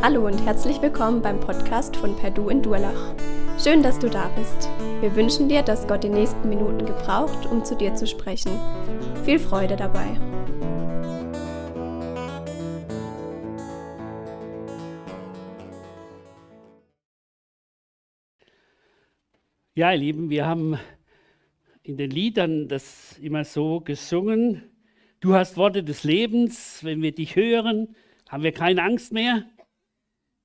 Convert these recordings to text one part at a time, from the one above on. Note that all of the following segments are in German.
Hallo und herzlich willkommen beim Podcast von Perdu in Durlach. Schön, dass du da bist. Wir wünschen dir, dass Gott die nächsten Minuten gebraucht, um zu dir zu sprechen. Viel Freude dabei. Ja, ihr Lieben, wir haben in den Liedern das immer so gesungen. Du hast Worte des Lebens. Wenn wir dich hören, haben wir keine Angst mehr.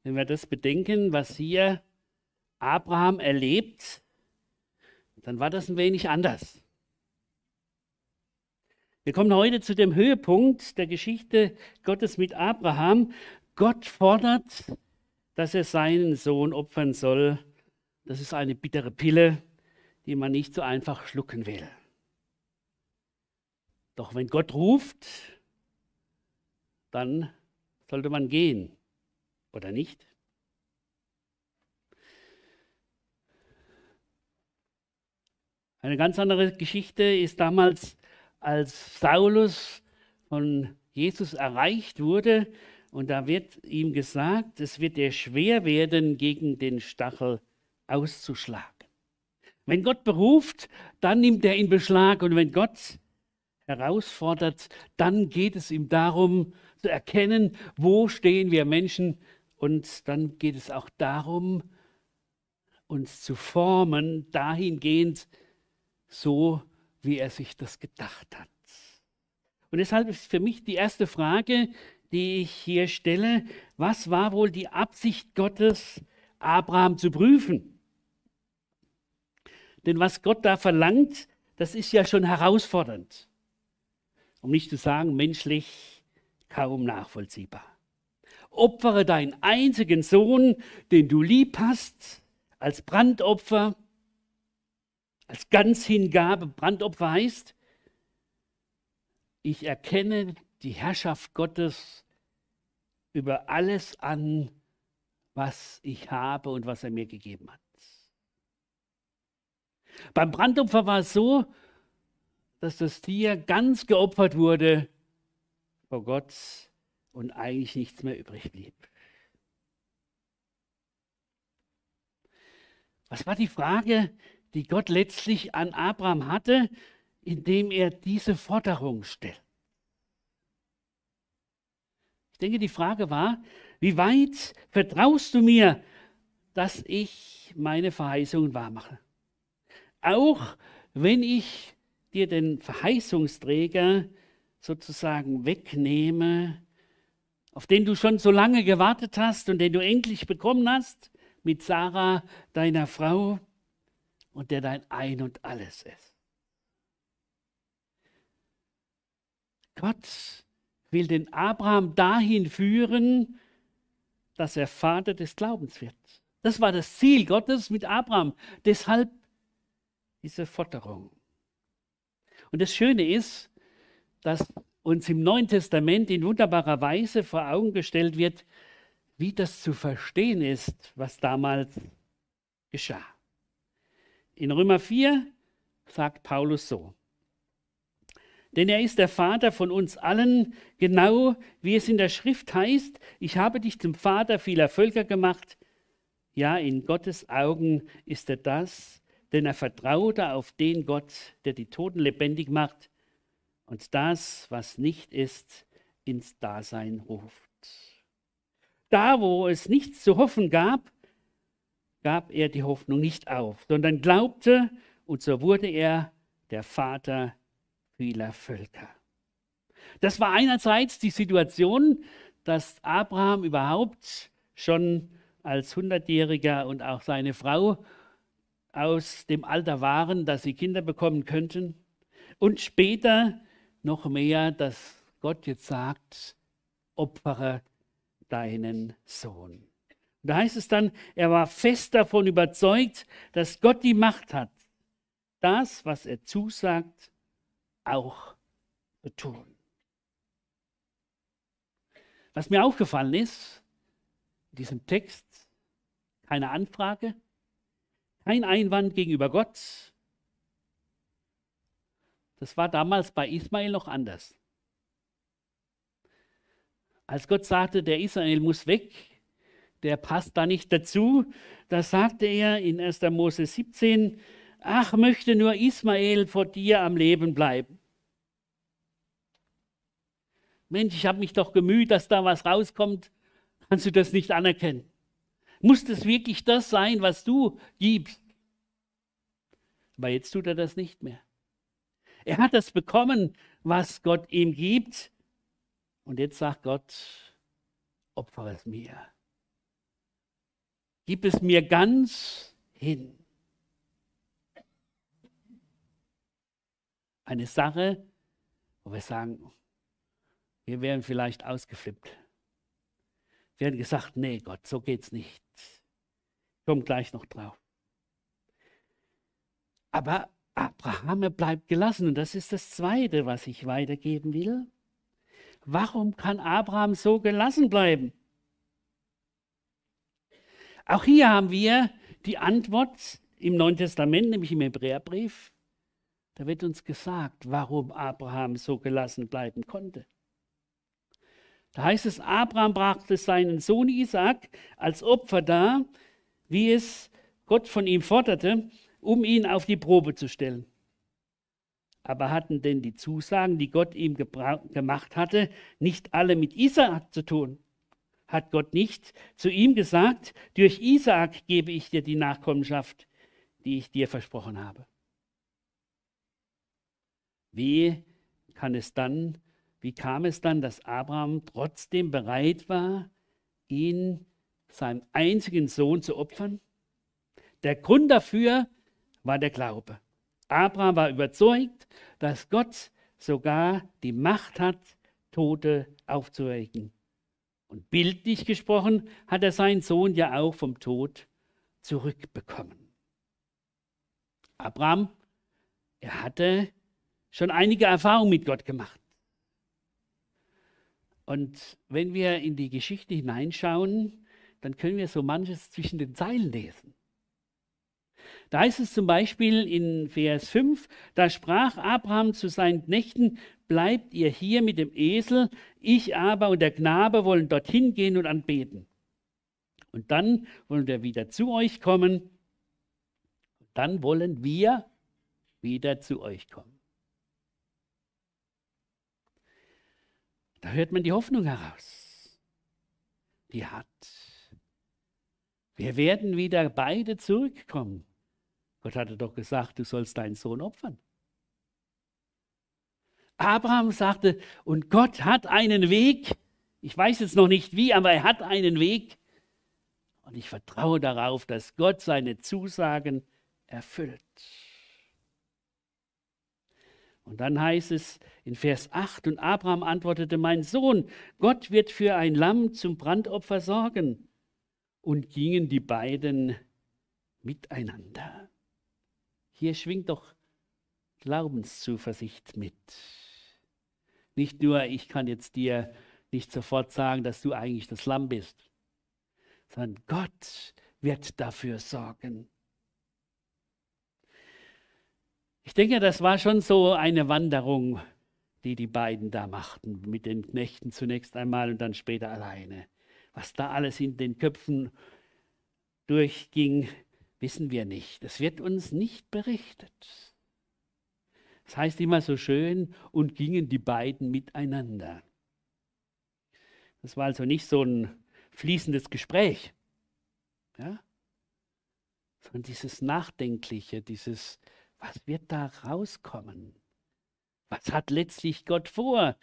Wenn wir das bedenken, was hier Abraham erlebt, dann war das ein wenig anders. Wir kommen heute zu dem Höhepunkt der Geschichte Gottes mit Abraham. Gott fordert, dass er seinen Sohn opfern soll. Das ist eine bittere Pille, die man nicht so einfach schlucken will. Doch wenn Gott ruft, dann sollte man gehen oder nicht? Eine ganz andere Geschichte ist damals, als Saulus von Jesus erreicht wurde und da wird ihm gesagt, es wird dir schwer werden, gegen den Stachel auszuschlagen. Wenn Gott beruft, dann nimmt er in Beschlag und wenn Gott herausfordert, dann geht es ihm darum zu erkennen, wo stehen wir Menschen und dann geht es auch darum, uns zu formen, dahingehend so, wie er sich das gedacht hat. Und deshalb ist für mich die erste Frage, die ich hier stelle, was war wohl die Absicht Gottes, Abraham zu prüfen? Denn was Gott da verlangt, das ist ja schon herausfordernd. Um nicht zu sagen, menschlich kaum nachvollziehbar opfere deinen einzigen Sohn, den du lieb hast, als Brandopfer, als Ganzhingabe. Brandopfer heißt, ich erkenne die Herrschaft Gottes über alles an, was ich habe und was er mir gegeben hat. Beim Brandopfer war es so, dass das Tier ganz geopfert wurde vor Gott und eigentlich nichts mehr übrig blieb. Was war die Frage, die Gott letztlich an Abraham hatte, indem er diese Forderung stellt? Ich denke, die Frage war, wie weit vertraust du mir, dass ich meine Verheißungen wahrmache? Auch wenn ich dir den Verheißungsträger sozusagen wegnehme, auf den du schon so lange gewartet hast und den du endlich bekommen hast, mit Sarah, deiner Frau, und der dein Ein und alles ist. Gott will den Abraham dahin führen, dass er Vater des Glaubens wird. Das war das Ziel Gottes mit Abraham. Deshalb diese Forderung. Und das Schöne ist, dass uns im Neuen Testament in wunderbarer Weise vor Augen gestellt wird, wie das zu verstehen ist, was damals geschah. In Römer 4 sagt Paulus so, denn er ist der Vater von uns allen, genau wie es in der Schrift heißt, ich habe dich zum Vater vieler Völker gemacht. Ja, in Gottes Augen ist er das, denn er vertraute auf den Gott, der die Toten lebendig macht und das, was nicht ist, ins Dasein ruft. Da, wo es nichts zu hoffen gab, gab er die Hoffnung nicht auf, sondern glaubte, und so wurde er der Vater vieler Völker. Das war einerseits die Situation, dass Abraham überhaupt schon als Hundertjähriger und auch seine Frau aus dem Alter waren, dass sie Kinder bekommen könnten. Und später noch mehr, dass Gott jetzt sagt, opfere deinen Sohn. Da heißt es dann, er war fest davon überzeugt, dass Gott die Macht hat, das, was er zusagt, auch zu tun. Was mir aufgefallen ist, in diesem Text, keine Anfrage, kein Einwand gegenüber Gott, das war damals bei Ismael noch anders. Als Gott sagte, der Israel muss weg, der passt da nicht dazu. Da sagte er in 1. Mose 17, ach, möchte nur Ismael vor dir am Leben bleiben. Mensch, ich habe mich doch gemüht, dass da was rauskommt. Kannst du das nicht anerkennen? Muss das wirklich das sein, was du gibst? Aber jetzt tut er das nicht mehr. Er hat das bekommen, was Gott ihm gibt. Und jetzt sagt Gott, opfer es mir. Gib es mir ganz hin. Eine Sache, wo wir sagen, wir wären vielleicht ausgeflippt. Wir hätten gesagt, nee Gott, so geht's nicht. Ich gleich noch drauf. Aber Abraham bleibt gelassen und das ist das Zweite, was ich weitergeben will. Warum kann Abraham so gelassen bleiben? Auch hier haben wir die Antwort im Neuen Testament, nämlich im Hebräerbrief. Da wird uns gesagt, warum Abraham so gelassen bleiben konnte. Da heißt es, Abraham brachte seinen Sohn Isaac als Opfer dar, wie es Gott von ihm forderte, um ihn auf die Probe zu stellen. Aber hatten denn die Zusagen, die Gott ihm gemacht hatte, nicht alle mit Isaak zu tun? Hat Gott nicht zu ihm gesagt, durch Isaak gebe ich dir die Nachkommenschaft, die ich dir versprochen habe? Wie kann es dann, wie kam es dann, dass Abraham trotzdem bereit war, ihn, seinem einzigen Sohn, zu opfern? Der Grund dafür war der Glaube. Abraham war überzeugt, dass Gott sogar die Macht hat, Tote aufzuwecken. Und bildlich gesprochen hat er seinen Sohn ja auch vom Tod zurückbekommen. Abraham, er hatte schon einige Erfahrungen mit Gott gemacht. Und wenn wir in die Geschichte hineinschauen, dann können wir so manches zwischen den Zeilen lesen. Da heißt es zum Beispiel in Vers 5, da sprach Abraham zu seinen Knechten, bleibt ihr hier mit dem Esel, ich aber und der Knabe wollen dorthin gehen und anbeten. Und dann wollen wir wieder zu euch kommen, dann wollen wir wieder zu euch kommen. Da hört man die Hoffnung heraus. Die hat. Wir werden wieder beide zurückkommen. Gott hatte doch gesagt, du sollst deinen Sohn opfern. Abraham sagte, und Gott hat einen Weg. Ich weiß jetzt noch nicht wie, aber er hat einen Weg. Und ich vertraue darauf, dass Gott seine Zusagen erfüllt. Und dann heißt es in Vers 8, und Abraham antwortete, mein Sohn, Gott wird für ein Lamm zum Brandopfer sorgen. Und gingen die beiden miteinander. Hier schwingt doch Glaubenszuversicht mit. Nicht nur, ich kann jetzt dir nicht sofort sagen, dass du eigentlich das Lamm bist, sondern Gott wird dafür sorgen. Ich denke, das war schon so eine Wanderung, die die beiden da machten, mit den Knechten zunächst einmal und dann später alleine. Was da alles in den Köpfen durchging, wissen wir nicht. Es wird uns nicht berichtet. Das heißt immer so schön, und gingen die beiden miteinander. Das war also nicht so ein fließendes Gespräch, ja? sondern dieses Nachdenkliche, dieses, was wird da rauskommen? Was hat letztlich Gott vor?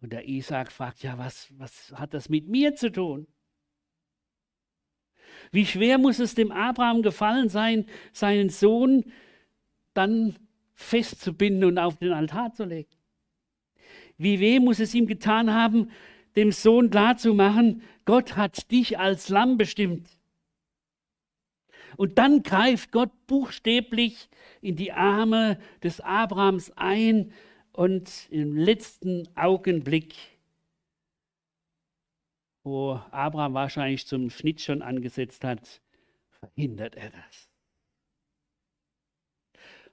Und der Isaac fragt, ja, was, was hat das mit mir zu tun? Wie schwer muss es dem Abraham gefallen sein, seinen Sohn dann festzubinden und auf den Altar zu legen? Wie weh muss es ihm getan haben, dem Sohn klarzumachen, Gott hat dich als Lamm bestimmt. Und dann greift Gott buchstäblich in die Arme des Abrahams ein und im letzten Augenblick wo Abraham wahrscheinlich zum Schnitt schon angesetzt hat, verhindert er das.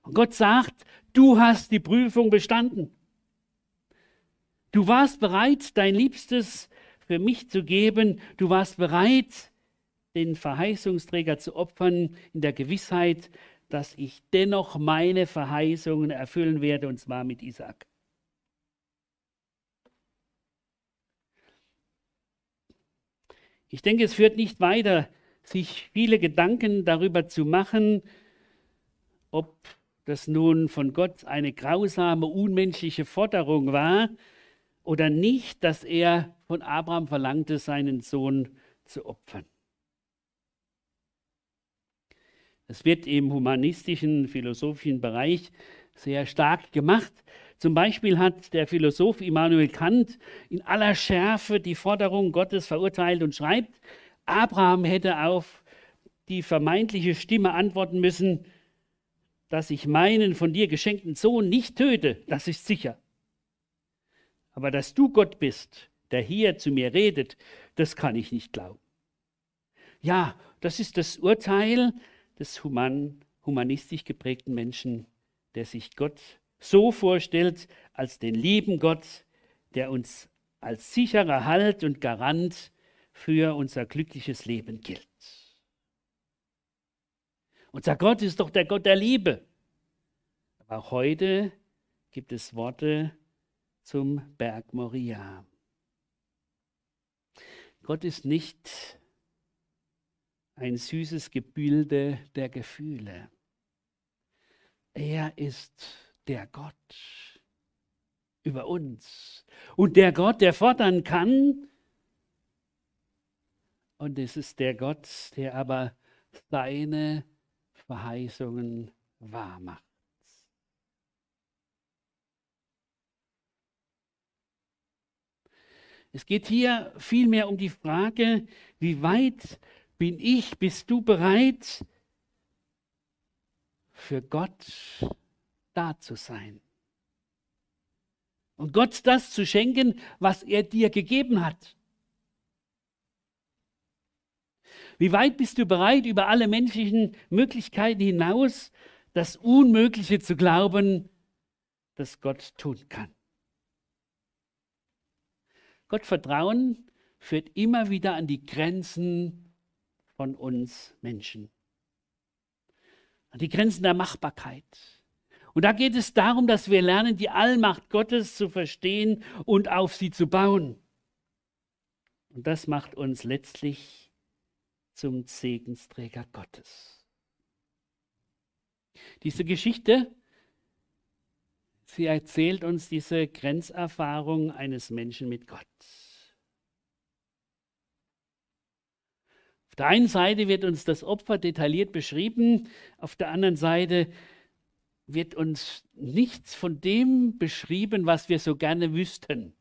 Und Gott sagt, du hast die Prüfung bestanden. Du warst bereit, dein Liebstes für mich zu geben. Du warst bereit, den Verheißungsträger zu opfern, in der Gewissheit, dass ich dennoch meine Verheißungen erfüllen werde, und zwar mit Isaac. Ich denke, es führt nicht weiter, sich viele Gedanken darüber zu machen, ob das nun von Gott eine grausame, unmenschliche Forderung war oder nicht, dass er von Abraham verlangte, seinen Sohn zu opfern. Es wird im humanistischen, philosophischen Bereich sehr stark gemacht. Zum Beispiel hat der Philosoph Immanuel Kant in aller Schärfe die Forderung Gottes verurteilt und schreibt, Abraham hätte auf die vermeintliche Stimme antworten müssen, dass ich meinen von dir geschenkten Sohn nicht töte, das ist sicher. Aber dass du Gott bist, der hier zu mir redet, das kann ich nicht glauben. Ja, das ist das Urteil des human, humanistisch geprägten Menschen, der sich Gott so vorstellt als den lieben Gott, der uns als sicherer Halt und Garant für unser glückliches Leben gilt. Unser Gott ist doch der Gott der Liebe. Aber heute gibt es Worte zum Berg Moria. Gott ist nicht ein süßes Gebilde der Gefühle. Er ist der Gott über uns und der Gott, der fordern kann. Und es ist der Gott, der aber seine Verheißungen wahrmacht. Es geht hier vielmehr um die Frage, wie weit bin ich, bist du bereit, für Gott da zu sein? Und Gott das zu schenken, was er dir gegeben hat. Wie weit bist du bereit, über alle menschlichen Möglichkeiten hinaus das Unmögliche zu glauben, das Gott tun kann? Gott vertrauen führt immer wieder an die Grenzen von uns Menschen. An die Grenzen der Machbarkeit. Und da geht es darum, dass wir lernen, die Allmacht Gottes zu verstehen und auf sie zu bauen. Und das macht uns letztlich zum Segensträger Gottes. Diese Geschichte Sie erzählt uns diese Grenzerfahrung eines Menschen mit Gott. Auf der einen Seite wird uns das Opfer detailliert beschrieben, auf der anderen Seite wird uns nichts von dem beschrieben, was wir so gerne wüssten.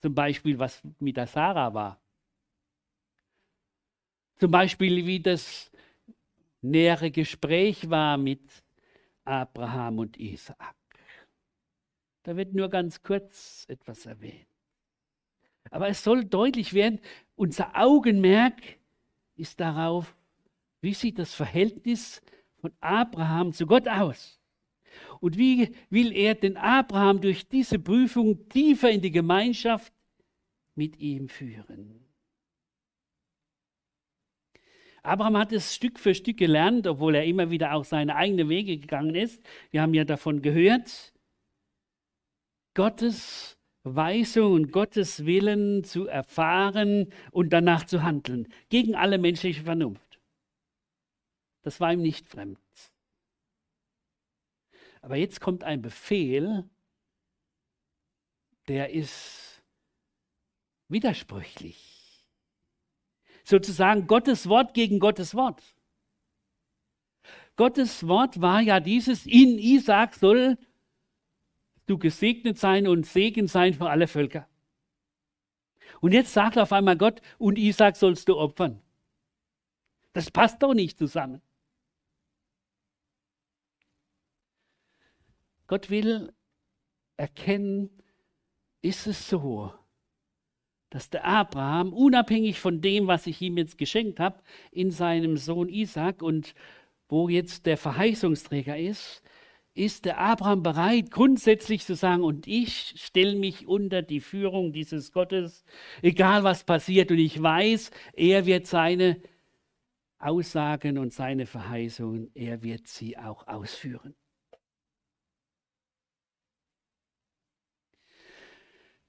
Zum Beispiel, was mit der Sarah war. Zum Beispiel, wie das nähere Gespräch war mit Abraham und Isaak. Da wird nur ganz kurz etwas erwähnt. Aber es soll deutlich werden, unser Augenmerk ist darauf, wie sieht das Verhältnis von Abraham zu Gott aus? Und wie will er den Abraham durch diese Prüfung tiefer in die Gemeinschaft mit ihm führen? Abraham hat es Stück für Stück gelernt, obwohl er immer wieder auch seine eigenen Wege gegangen ist. Wir haben ja davon gehört, Gottes Weisung und Gottes Willen zu erfahren und danach zu handeln, gegen alle menschliche Vernunft. Das war ihm nicht fremd. Aber jetzt kommt ein Befehl, der ist widersprüchlich sozusagen Gottes Wort gegen Gottes Wort. Gottes Wort war ja dieses, in Isaac soll du gesegnet sein und Segen sein für alle Völker. Und jetzt sagt auf einmal Gott, und Isaac sollst du opfern. Das passt doch nicht zusammen. Gott will erkennen, ist es so, dass der Abraham, unabhängig von dem, was ich ihm jetzt geschenkt habe, in seinem Sohn Isaac und wo jetzt der Verheißungsträger ist, ist der Abraham bereit, grundsätzlich zu sagen, und ich stelle mich unter die Führung dieses Gottes, egal was passiert, und ich weiß, er wird seine Aussagen und seine Verheißungen, er wird sie auch ausführen.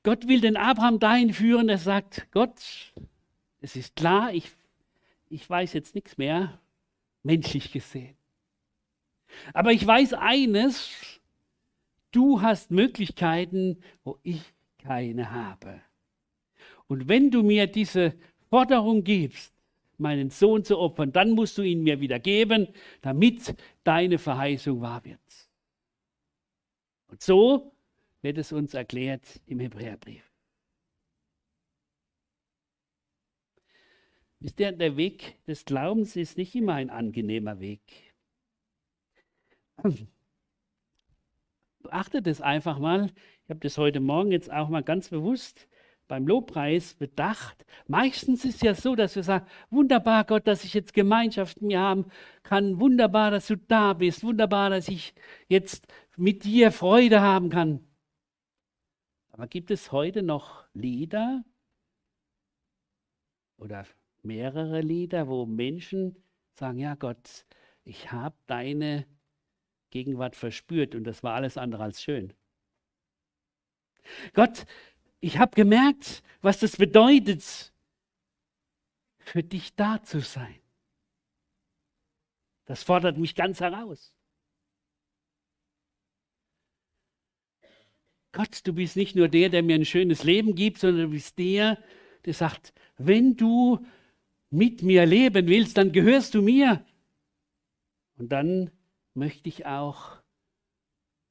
Gott will den Abraham dahin führen, er sagt, Gott, es ist klar, ich, ich weiß jetzt nichts mehr, menschlich gesehen. Aber ich weiß eines, du hast Möglichkeiten, wo ich keine habe. Und wenn du mir diese Forderung gibst, meinen Sohn zu opfern, dann musst du ihn mir wieder geben, damit deine Verheißung wahr wird. Und so wird es uns erklärt im Hebräerbrief. Ist der, der Weg des Glaubens ist nicht immer ein angenehmer Weg. Beachtet es einfach mal. Ich habe das heute Morgen jetzt auch mal ganz bewusst beim Lobpreis bedacht. Meistens ist es ja so, dass wir sagen, wunderbar Gott, dass ich jetzt Gemeinschaft mit mir haben kann. Wunderbar, dass du da bist. Wunderbar, dass ich jetzt mit dir Freude haben kann. Aber gibt es heute noch Lieder oder mehrere Lieder, wo Menschen sagen, ja Gott, ich habe deine Gegenwart verspürt und das war alles andere als schön. Gott, ich habe gemerkt, was das bedeutet, für dich da zu sein. Das fordert mich ganz heraus. Gott, du bist nicht nur der, der mir ein schönes Leben gibt, sondern du bist der, der sagt, wenn du mit mir leben willst, dann gehörst du mir. Und dann möchte ich auch,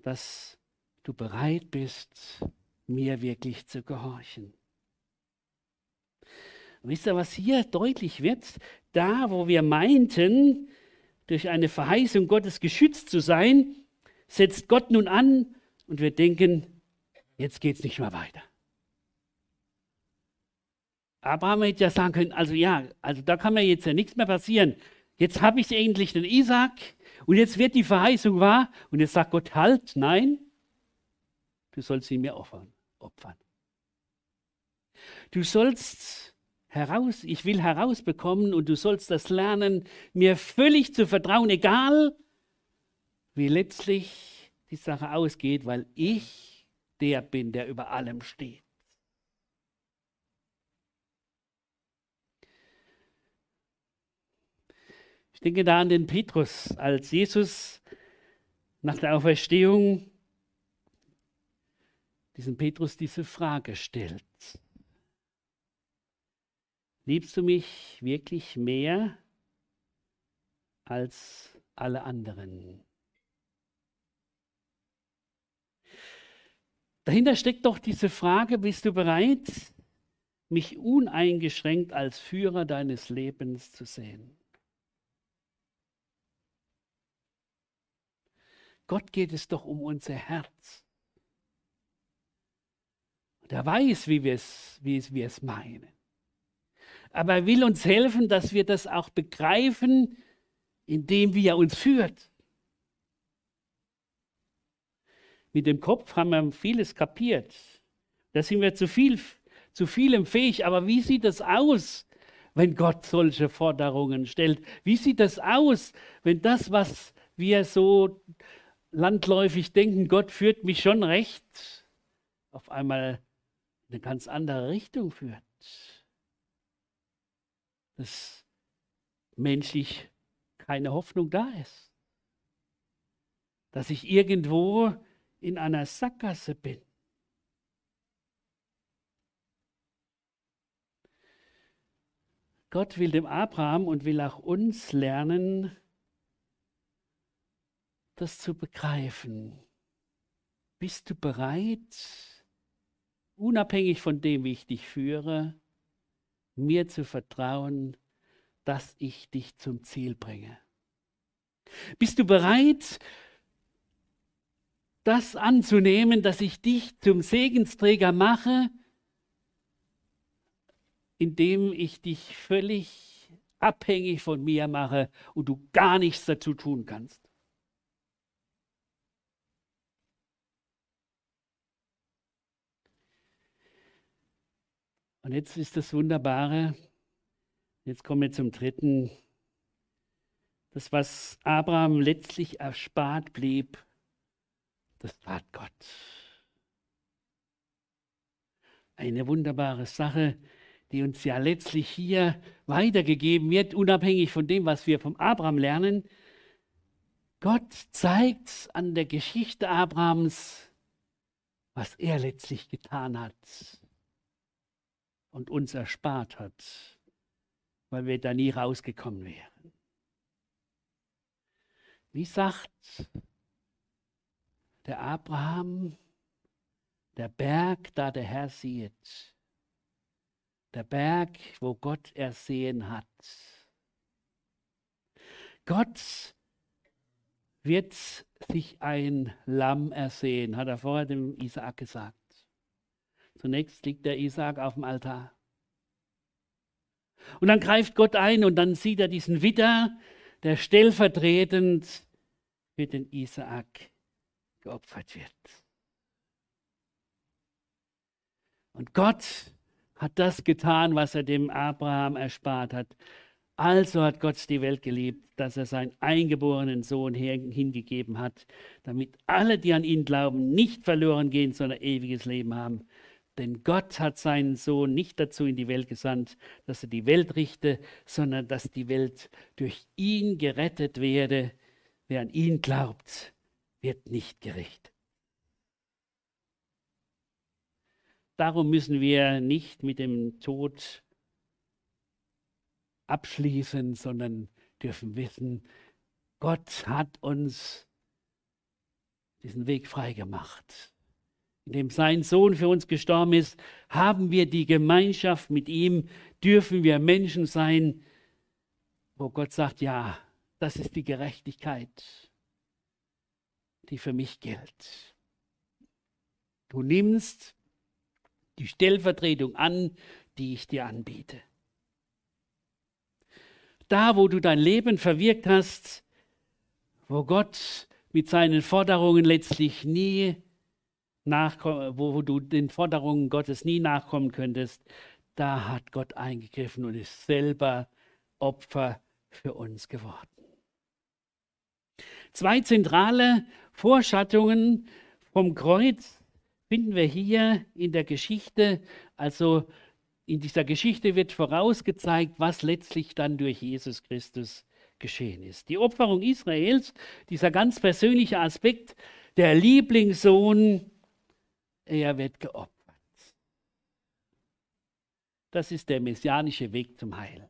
dass du bereit bist, mir wirklich zu gehorchen. Und wisst ihr, was hier deutlich wird? Da, wo wir meinten, durch eine Verheißung Gottes geschützt zu sein, setzt Gott nun an und wir denken, jetzt geht es nicht mehr weiter. Abraham hätte ja sagen können, also ja, also da kann mir jetzt ja nichts mehr passieren. Jetzt habe ich endlich den Isaac, und jetzt wird die Verheißung wahr und jetzt sagt Gott, halt, nein, du sollst ihn mir opfern. opfern. Du sollst heraus, ich will herausbekommen und du sollst das lernen, mir völlig zu vertrauen, egal wie letztlich die Sache ausgeht, weil ich der bin, der über allem steht. Ich denke da an den Petrus, als Jesus nach der Auferstehung diesen Petrus diese Frage stellt. Liebst du mich wirklich mehr als alle anderen? Dahinter steckt doch diese Frage, bist du bereit, mich uneingeschränkt als Führer deines Lebens zu sehen? Gott geht es doch um unser Herz. Und er weiß, wie wir es, wie wir es meinen. Aber er will uns helfen, dass wir das auch begreifen, indem wie er uns führt. Mit dem Kopf haben wir vieles kapiert. Da sind wir zu viel, zu vielem fähig. Aber wie sieht das aus, wenn Gott solche Forderungen stellt? Wie sieht das aus, wenn das, was wir so landläufig denken, Gott führt mich schon recht, auf einmal in eine ganz andere Richtung führt. Dass menschlich keine Hoffnung da ist. Dass ich irgendwo in einer Sackgasse bin. Gott will dem Abraham und will auch uns lernen, das zu begreifen. Bist du bereit, unabhängig von dem, wie ich dich führe, mir zu vertrauen, dass ich dich zum Ziel bringe? Bist du bereit, das anzunehmen, dass ich dich zum Segensträger mache, indem ich dich völlig abhängig von mir mache und du gar nichts dazu tun kannst. Und jetzt ist das Wunderbare, jetzt kommen wir zum dritten, das, was Abraham letztlich erspart blieb, das tat Gott. Eine wunderbare Sache, die uns ja letztlich hier weitergegeben wird, unabhängig von dem, was wir vom Abraham lernen. Gott zeigt an der Geschichte Abrahams, was er letztlich getan hat und uns erspart hat, weil wir da nie rausgekommen wären. Wie sagt der Abraham, der Berg, da der Herr sieht, der Berg, wo Gott ersehen hat. Gott wird sich ein Lamm ersehen, hat er vorher dem Isaak gesagt. Zunächst liegt der Isaak auf dem Altar. Und dann greift Gott ein und dann sieht er diesen Widder, der stellvertretend für den Isaak geopfert wird. Und Gott hat das getan, was er dem Abraham erspart hat. Also hat Gott die Welt geliebt, dass er seinen eingeborenen Sohn hingegeben hat, damit alle, die an ihn glauben, nicht verloren gehen, sondern ewiges Leben haben. Denn Gott hat seinen Sohn nicht dazu in die Welt gesandt, dass er die Welt richte, sondern dass die Welt durch ihn gerettet werde. Wer an ihn glaubt, wird nicht gerichtet. Darum müssen wir nicht mit dem Tod abschließen, sondern dürfen wissen, Gott hat uns diesen Weg freigemacht. Indem sein Sohn für uns gestorben ist, haben wir die Gemeinschaft mit ihm, dürfen wir Menschen sein, wo Gott sagt, ja, das ist die Gerechtigkeit, die für mich gilt. Du nimmst die Stellvertretung an, die ich dir anbiete. Da, wo du dein Leben verwirkt hast, wo Gott mit seinen Forderungen letztlich nie nachkommen, wo du den Forderungen Gottes nie nachkommen könntest, da hat Gott eingegriffen und ist selber Opfer für uns geworden. Zwei zentrale Vorschattungen vom Kreuz finden wir hier in der Geschichte, also in dieser Geschichte wird vorausgezeigt, was letztlich dann durch Jesus Christus geschehen ist. Die Opferung Israels, dieser ganz persönliche Aspekt, der Lieblingssohn, er wird geopfert. Das ist der messianische Weg zum Heil.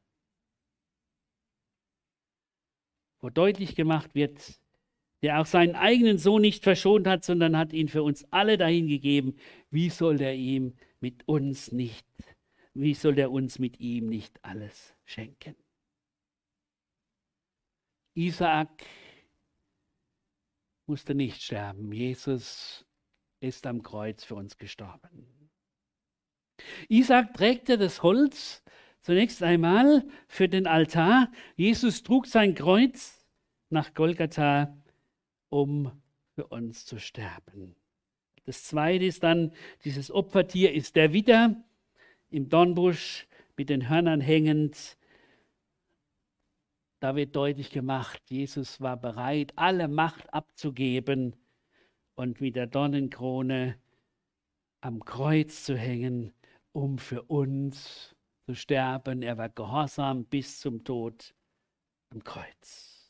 Wo deutlich gemacht wird, der auch seinen eigenen Sohn nicht verschont hat, sondern hat ihn für uns alle dahin gegeben. Wie soll der ihm mit uns nicht, wie soll der uns mit ihm nicht alles schenken? Isaak musste nicht sterben. Jesus ist am Kreuz für uns gestorben. Isaac trägte das Holz zunächst einmal für den Altar. Jesus trug sein Kreuz nach Golgatha um für uns zu sterben. Das zweite ist dann, dieses Opfertier ist der Widder im Dornbusch mit den Hörnern hängend. Da wird deutlich gemacht, Jesus war bereit, alle Macht abzugeben und mit der Dornenkrone am Kreuz zu hängen, um für uns zu sterben. Er war gehorsam bis zum Tod am Kreuz.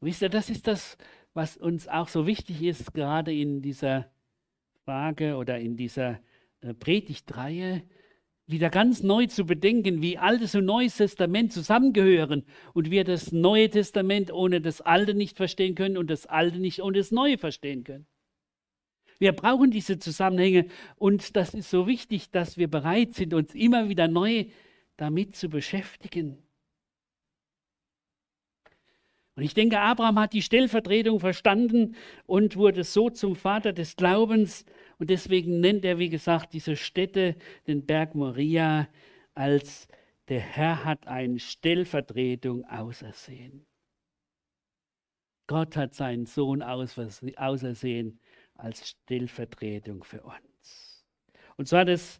Wisst ihr, das ist das, was uns auch so wichtig ist, gerade in dieser Frage oder in dieser äh, Predigtreihe, wieder ganz neu zu bedenken, wie Altes und Neues Testament zusammengehören und wir das Neue Testament ohne das Alte nicht verstehen können und das Alte nicht ohne das Neue verstehen können. Wir brauchen diese Zusammenhänge und das ist so wichtig, dass wir bereit sind, uns immer wieder neu damit zu beschäftigen. Und ich denke, Abraham hat die Stellvertretung verstanden und wurde so zum Vater des Glaubens. Und deswegen nennt er, wie gesagt, diese Stätte, den Berg Moria, als der Herr hat eine Stellvertretung ausersehen. Gott hat seinen Sohn ausersehen als Stellvertretung für uns. Und zwar das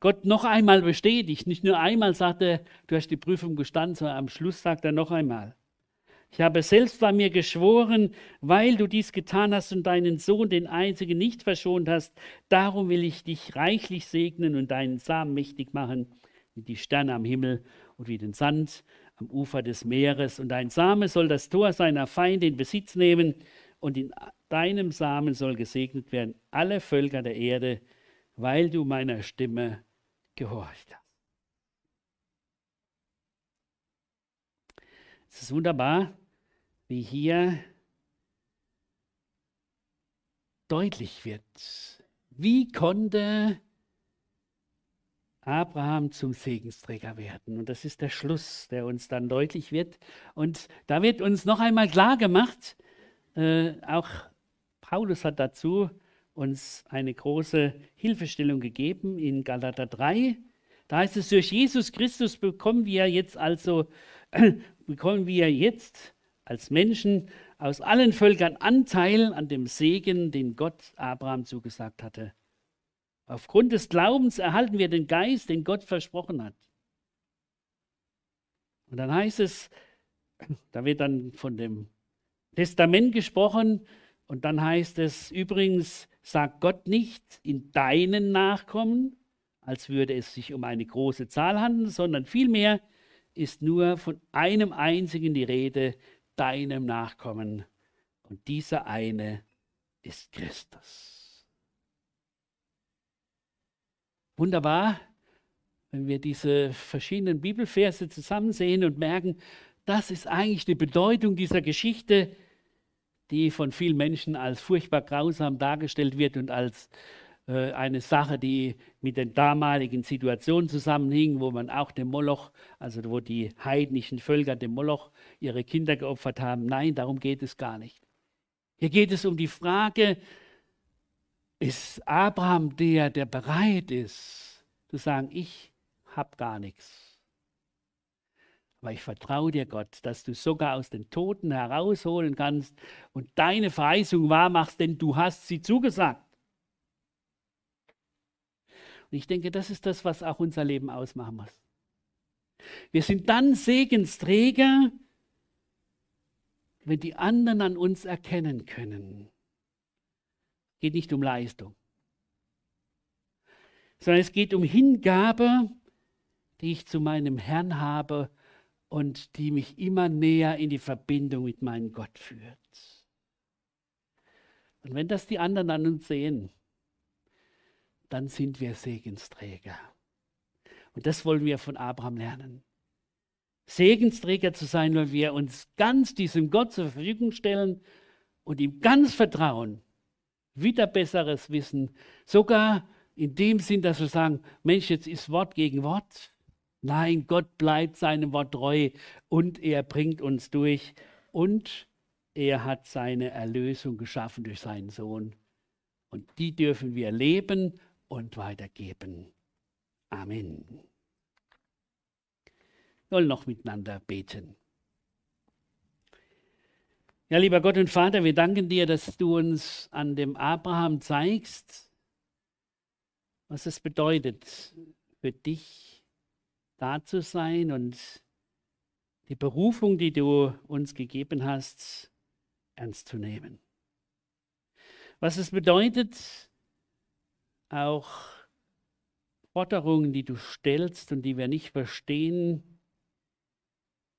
Gott noch einmal bestätigt. Nicht nur einmal sagt er, du hast die Prüfung gestanden, sondern am Schluss sagt er noch einmal. Ich habe selbst bei mir geschworen, weil du dies getan hast und deinen Sohn, den einzigen, nicht verschont hast, darum will ich dich reichlich segnen und deinen Samen mächtig machen, wie die Sterne am Himmel und wie den Sand am Ufer des Meeres. Und dein Same soll das Tor seiner Feinde in Besitz nehmen, und in deinem Samen soll gesegnet werden alle Völker der Erde, weil du meiner Stimme gehorcht hast. Es ist wunderbar, wie hier deutlich wird, wie konnte Abraham zum Segensträger werden. Und das ist der Schluss, der uns dann deutlich wird. Und da wird uns noch einmal klar gemacht, äh, auch Paulus hat dazu uns eine große Hilfestellung gegeben in Galater 3. Da heißt es, durch Jesus Christus bekommen wir jetzt also, bekommen wir jetzt als Menschen aus allen Völkern Anteil an dem Segen, den Gott Abraham zugesagt hatte. Aufgrund des Glaubens erhalten wir den Geist, den Gott versprochen hat. Und dann heißt es, da wird dann von dem Testament gesprochen und dann heißt es übrigens, sagt Gott nicht in deinen Nachkommen, als würde es sich um eine große Zahl handeln, sondern vielmehr ist nur von einem einzigen die Rede, deinem Nachkommen. Und dieser eine ist Christus. Wunderbar, wenn wir diese verschiedenen Bibelverse zusammen sehen und merken, das ist eigentlich die Bedeutung dieser Geschichte, die von vielen Menschen als furchtbar grausam dargestellt wird und als äh, eine Sache, die mit den damaligen Situationen zusammenhing, wo man auch dem Moloch, also wo die heidnischen Völker dem Moloch ihre Kinder geopfert haben. Nein, darum geht es gar nicht. Hier geht es um die Frage, ist Abraham der, der bereit ist, zu sagen, ich habe gar nichts. Aber ich vertraue dir, Gott, dass du sogar aus den Toten herausholen kannst und deine Verheißung wahrmachst, denn du hast sie zugesagt. Und ich denke, das ist das, was auch unser Leben ausmachen muss. Wir sind dann Segensträger, wenn die anderen an uns erkennen können. Es geht nicht um Leistung, sondern es geht um Hingabe, die ich zu meinem Herrn habe und die mich immer näher in die Verbindung mit meinem Gott führt. Und wenn das die anderen an uns sehen, dann sind wir Segensträger. Und das wollen wir von Abraham lernen. Segensträger zu sein, weil wir uns ganz diesem Gott zur Verfügung stellen und ihm ganz vertrauen, wieder besseres Wissen, sogar in dem Sinn, dass wir sagen, Mensch, jetzt ist Wort gegen Wort. Nein, Gott bleibt seinem Wort treu und er bringt uns durch und er hat seine Erlösung geschaffen durch seinen Sohn. Und die dürfen wir leben und weitergeben. Amen. Wir wollen noch miteinander beten. Ja, lieber Gott und Vater, wir danken dir, dass du uns an dem Abraham zeigst, was es bedeutet, für dich da zu sein und die Berufung, die du uns gegeben hast, ernst zu nehmen. Was es bedeutet, auch Forderungen, die du stellst und die wir nicht verstehen,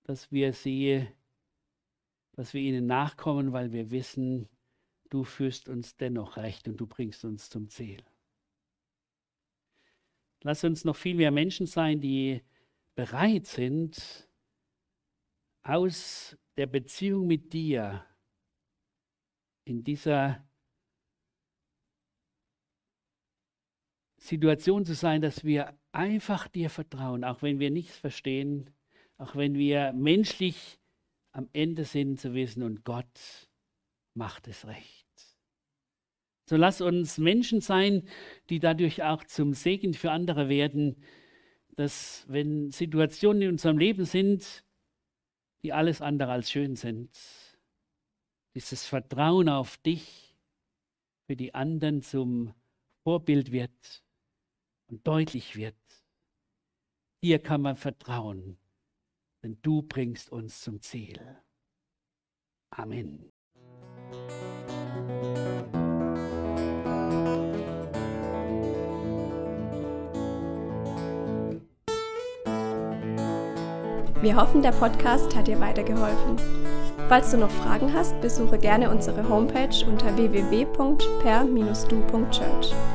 dass wir sie, dass wir ihnen nachkommen, weil wir wissen, du führst uns dennoch recht und du bringst uns zum Ziel. Lass uns noch viel mehr Menschen sein, die bereit sind, aus der Beziehung mit dir in dieser Situation zu sein, dass wir einfach dir vertrauen, auch wenn wir nichts verstehen, auch wenn wir menschlich am Ende sind zu wissen und Gott macht es recht. So lass uns Menschen sein, die dadurch auch zum Segen für andere werden, dass wenn Situationen in unserem Leben sind, die alles andere als schön sind, dieses Vertrauen auf dich für die anderen zum Vorbild wird und deutlich wird, dir kann man vertrauen, denn du bringst uns zum Ziel. Amen. Wir hoffen, der Podcast hat dir weitergeholfen. Falls du noch Fragen hast, besuche gerne unsere Homepage unter www.per-du.church.